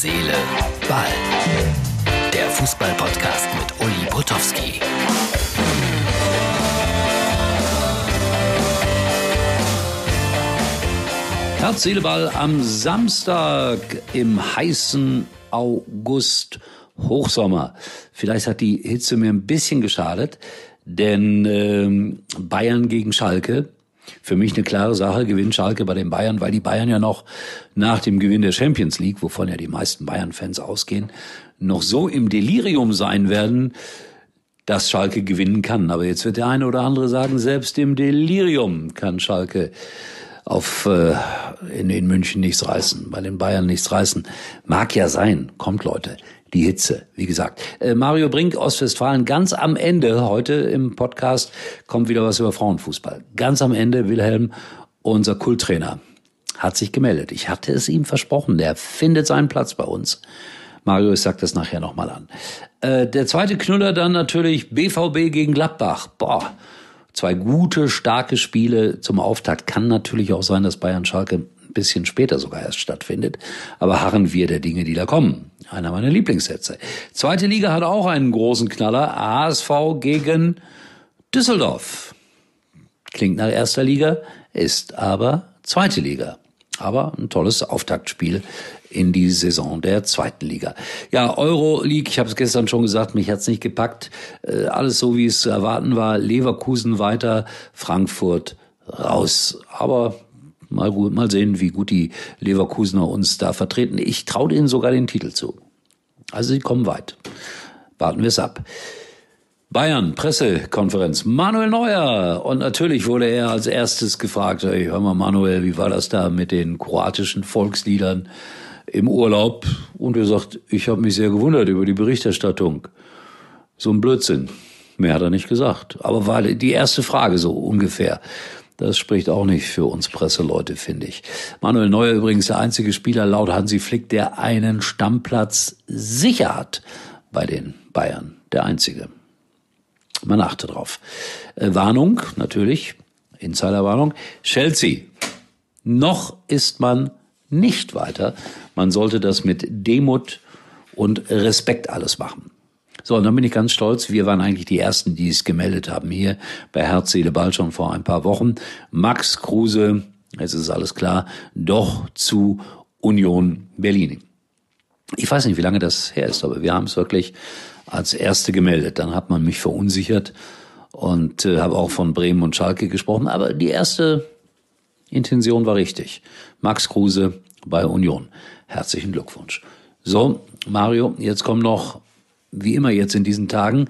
Seele, Ball. Der Fußball-Podcast mit Uli Potowski. Herz, Seele, Ball am Samstag im heißen August Hochsommer. Vielleicht hat die Hitze mir ein bisschen geschadet, denn ähm, Bayern gegen Schalke für mich eine klare Sache, gewinnt Schalke bei den Bayern, weil die Bayern ja noch nach dem Gewinn der Champions League, wovon ja die meisten Bayern-Fans ausgehen, noch so im Delirium sein werden, dass Schalke gewinnen kann. Aber jetzt wird der eine oder andere sagen, selbst im Delirium kann Schalke auf äh, in, in München nichts reißen, bei den Bayern nichts reißen. Mag ja sein, kommt Leute die Hitze, wie gesagt. Äh, Mario Brink, Ostwestfalen, ganz am Ende, heute im Podcast, kommt wieder was über Frauenfußball. Ganz am Ende, Wilhelm, unser Kulttrainer, hat sich gemeldet. Ich hatte es ihm versprochen, der findet seinen Platz bei uns. Mario, ich sag das nachher nochmal an. Äh, der zweite Knüller dann natürlich BVB gegen Gladbach. Boah, zwei gute, starke Spiele zum Auftakt. Kann natürlich auch sein, dass Bayern Schalke ein bisschen später sogar erst stattfindet. Aber harren wir der Dinge, die da kommen. Einer meiner Lieblingssätze. Zweite Liga hat auch einen großen Knaller. ASV gegen Düsseldorf. Klingt nach erster Liga, ist aber zweite Liga. Aber ein tolles Auftaktspiel in die Saison der zweiten Liga. Ja, Euroleague, ich habe es gestern schon gesagt, mich hat's nicht gepackt. Äh, alles so, wie es zu erwarten war. Leverkusen weiter, Frankfurt raus. Aber Mal, mal sehen, wie gut die Leverkusener uns da vertreten. Ich traue denen sogar den Titel zu. Also sie kommen weit. Warten wir es ab. Bayern, Pressekonferenz, Manuel Neuer. Und natürlich wurde er als erstes gefragt, hey, hör mal Manuel, wie war das da mit den kroatischen Volksliedern im Urlaub? Und er sagt, ich habe mich sehr gewundert über die Berichterstattung. So ein Blödsinn. Mehr hat er nicht gesagt. Aber war die erste Frage so ungefähr. Das spricht auch nicht für uns Presseleute, finde ich. Manuel Neuer übrigens der einzige Spieler laut Hansi Flick, der einen Stammplatz sicher hat bei den Bayern. Der einzige. Man achte drauf. Äh, Warnung, natürlich. Insiderwarnung. Chelsea. Noch ist man nicht weiter. Man sollte das mit Demut und Respekt alles machen. So, und dann bin ich ganz stolz. Wir waren eigentlich die Ersten, die es gemeldet haben hier bei Herz, Seele, Ball schon vor ein paar Wochen. Max Kruse, jetzt ist alles klar, doch zu Union Berlin. Ich weiß nicht, wie lange das her ist, aber wir haben es wirklich als Erste gemeldet. Dann hat man mich verunsichert und äh, habe auch von Bremen und Schalke gesprochen. Aber die erste Intention war richtig. Max Kruse bei Union. Herzlichen Glückwunsch. So, Mario, jetzt kommen noch wie immer jetzt in diesen Tagen,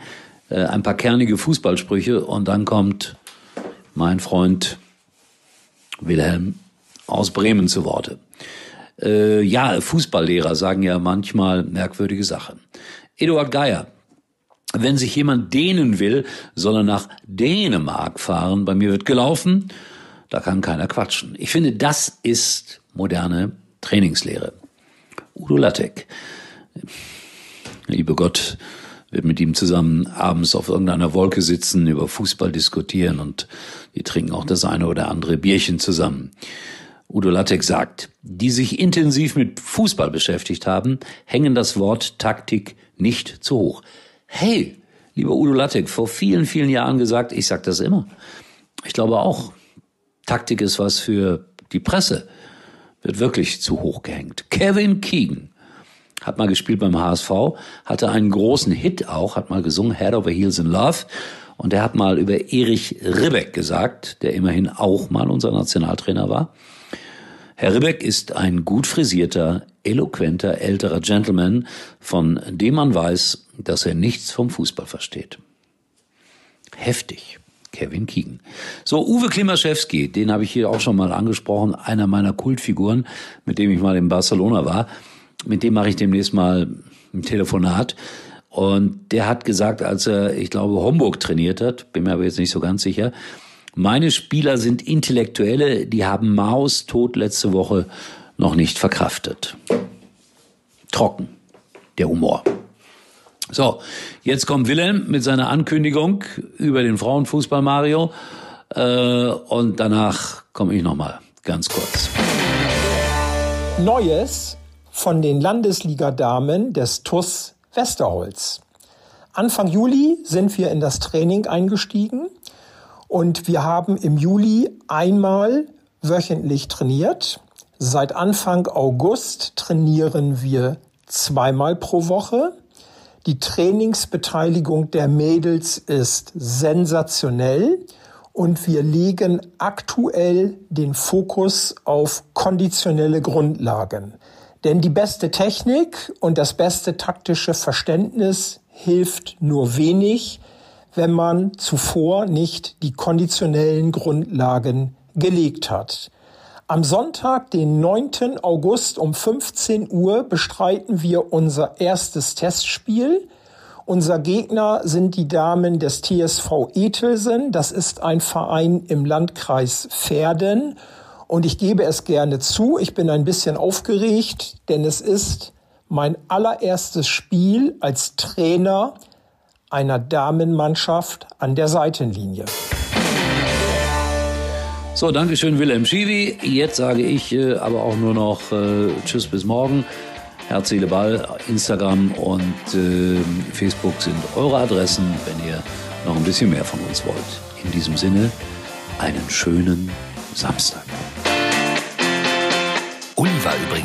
äh, ein paar kernige Fußballsprüche und dann kommt mein Freund Wilhelm aus Bremen zu Worte. Äh, ja, Fußballlehrer sagen ja manchmal merkwürdige Sachen. Eduard Geier, wenn sich jemand dehnen will, soll er nach Dänemark fahren. Bei mir wird gelaufen, da kann keiner quatschen. Ich finde, das ist moderne Trainingslehre. Udo Lattek liebe Gott, wird mit ihm zusammen abends auf irgendeiner Wolke sitzen, über Fußball diskutieren und die trinken auch das eine oder andere Bierchen zusammen. Udo Lattek sagt, die sich intensiv mit Fußball beschäftigt haben, hängen das Wort Taktik nicht zu hoch. Hey, lieber Udo Lattek, vor vielen, vielen Jahren gesagt, ich sag das immer. Ich glaube auch, Taktik ist was für die Presse, wird wirklich zu hoch gehängt. Kevin Keegan, hat mal gespielt beim HSV, hatte einen großen Hit auch, hat mal gesungen Head over Heels in Love und er hat mal über Erich Ribbeck gesagt, der immerhin auch mal unser Nationaltrainer war. Herr Ribbeck ist ein gut frisierter, eloquenter, älterer Gentleman, von dem man weiß, dass er nichts vom Fußball versteht. Heftig. Kevin Keegan. So, Uwe Klimaschewski, den habe ich hier auch schon mal angesprochen, einer meiner Kultfiguren, mit dem ich mal in Barcelona war mit dem mache ich demnächst mal ein Telefonat. Und der hat gesagt, als er, ich glaube, Homburg trainiert hat, bin mir aber jetzt nicht so ganz sicher, meine Spieler sind Intellektuelle, die haben Maus tot letzte Woche noch nicht verkraftet. Trocken, der Humor. So, jetzt kommt Wilhelm mit seiner Ankündigung über den Frauenfußball Mario. Äh, und danach komme ich nochmal ganz kurz. Neues von den Landesligadamen des TUS Westerholz. Anfang Juli sind wir in das Training eingestiegen und wir haben im Juli einmal wöchentlich trainiert. Seit Anfang August trainieren wir zweimal pro Woche. Die Trainingsbeteiligung der Mädels ist sensationell und wir legen aktuell den Fokus auf konditionelle Grundlagen. Denn die beste Technik und das beste taktische Verständnis hilft nur wenig, wenn man zuvor nicht die konditionellen Grundlagen gelegt hat. Am Sonntag, den 9. August um 15 Uhr bestreiten wir unser erstes Testspiel. Unser Gegner sind die Damen des TSV Etelsen. Das ist ein Verein im Landkreis Verden. Und ich gebe es gerne zu, ich bin ein bisschen aufgeregt, denn es ist mein allererstes Spiel als Trainer einer Damenmannschaft an der Seitenlinie. So, Dankeschön, Wilhelm Schiwi. Jetzt sage ich äh, aber auch nur noch äh, Tschüss bis morgen. Herz, Seele, Ball, Instagram und äh, Facebook sind eure Adressen, wenn ihr noch ein bisschen mehr von uns wollt. In diesem Sinne, einen schönen Samstag.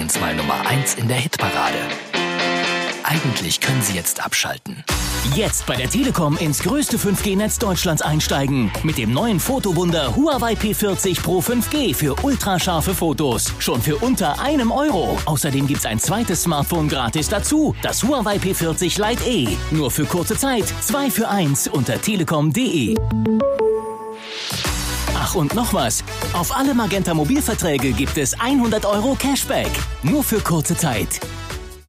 Übrigens mal Nummer 1 in der Hitparade. Eigentlich können Sie jetzt abschalten. Jetzt bei der Telekom ins größte 5G-Netz Deutschlands einsteigen. Mit dem neuen Fotowunder Huawei P40 Pro 5G für ultrascharfe Fotos. Schon für unter einem Euro. Außerdem gibt's ein zweites Smartphone gratis dazu. Das Huawei P40 Lite E. Nur für kurze Zeit. Zwei für eins unter telekom.de. Ach und noch was. Auf alle Magenta Mobilverträge gibt es 100 Euro Cashback. Nur für kurze Zeit.